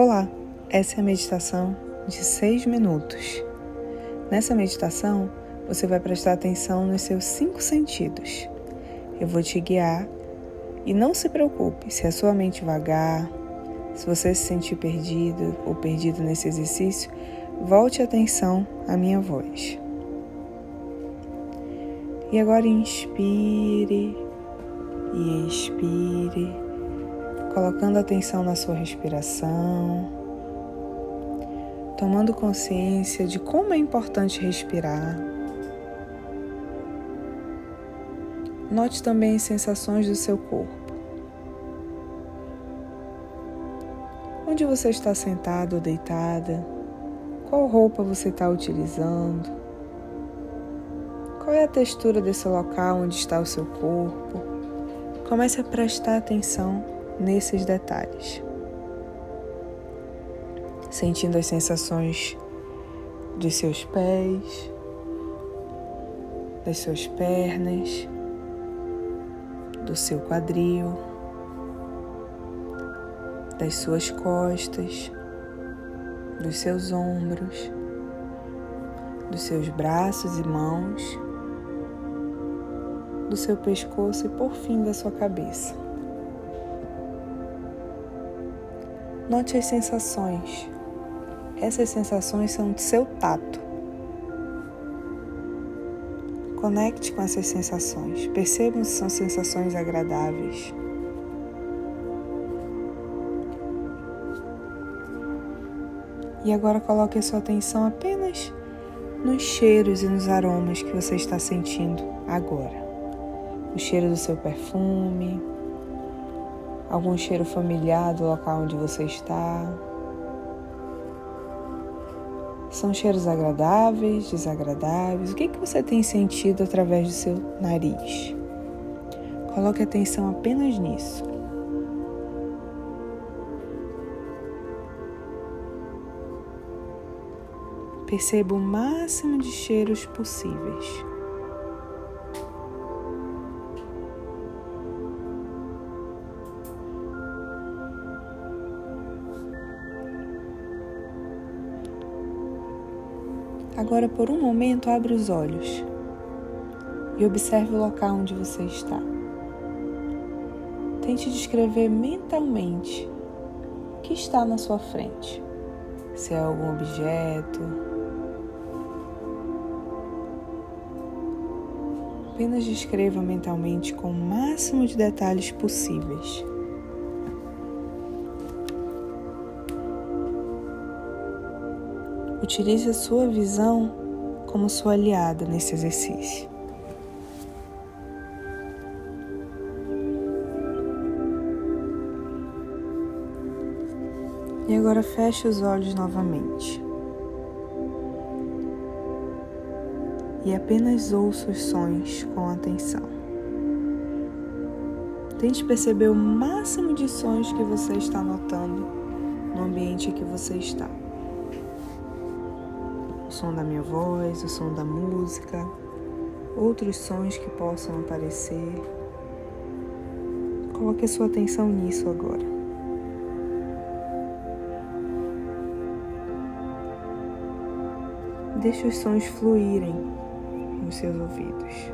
Olá, essa é a meditação de seis minutos. Nessa meditação, você vai prestar atenção nos seus cinco sentidos. Eu vou te guiar e não se preocupe se a sua mente vagar, se você se sentir perdido ou perdido nesse exercício, volte atenção à minha voz. E agora inspire e expire colocando atenção na sua respiração, tomando consciência de como é importante respirar. Note também as sensações do seu corpo. Onde você está sentado ou deitada? Qual roupa você está utilizando? Qual é a textura desse local onde está o seu corpo? Comece a prestar atenção nesses detalhes. Sentindo as sensações dos seus pés, das suas pernas, do seu quadril, das suas costas, dos seus ombros, dos seus braços e mãos, do seu pescoço e por fim da sua cabeça. Note as sensações. Essas sensações são do seu tato. Conecte com essas sensações. Percebam se são sensações agradáveis. E agora coloque a sua atenção apenas nos cheiros e nos aromas que você está sentindo agora. O cheiro do seu perfume, algum cheiro familiar do local onde você está. São cheiros agradáveis, desagradáveis? O que, que você tem sentido através do seu nariz? Coloque atenção apenas nisso. Perceba o máximo de cheiros possíveis. Agora, por um momento, abre os olhos e observe o local onde você está. Tente descrever mentalmente o que está na sua frente. Se é algum objeto. Apenas descreva mentalmente com o máximo de detalhes possíveis. Utilize a sua visão como sua aliada nesse exercício. E agora feche os olhos novamente. E apenas ouça os sons com atenção. Tente perceber o máximo de sons que você está notando no ambiente em que você está o som da minha voz, o som da música, outros sons que possam aparecer. Coloque a sua atenção nisso agora. Deixe os sons fluírem nos seus ouvidos.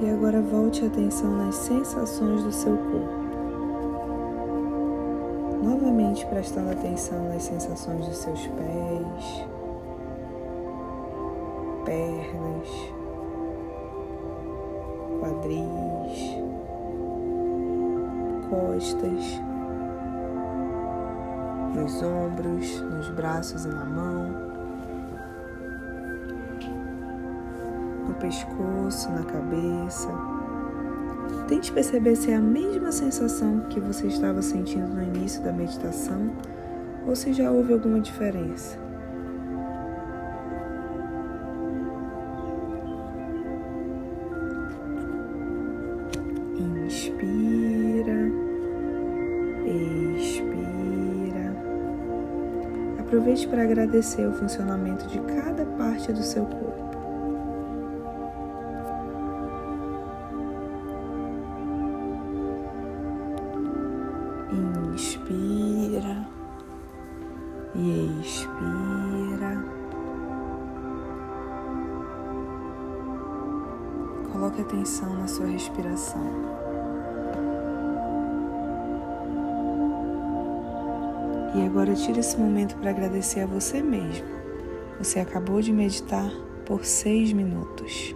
E agora volte a atenção nas sensações do seu corpo. Novamente prestando atenção nas sensações dos seus pés, pernas, quadris, costas nos ombros, nos braços e na mão, pescoço, na cabeça. Tente perceber se é a mesma sensação que você estava sentindo no início da meditação ou se já houve alguma diferença. Inspira, expira. Aproveite para agradecer o funcionamento de cada parte do seu corpo. E expira. Coloque atenção na sua respiração. E agora tire esse momento para agradecer a você mesmo. Você acabou de meditar por seis minutos.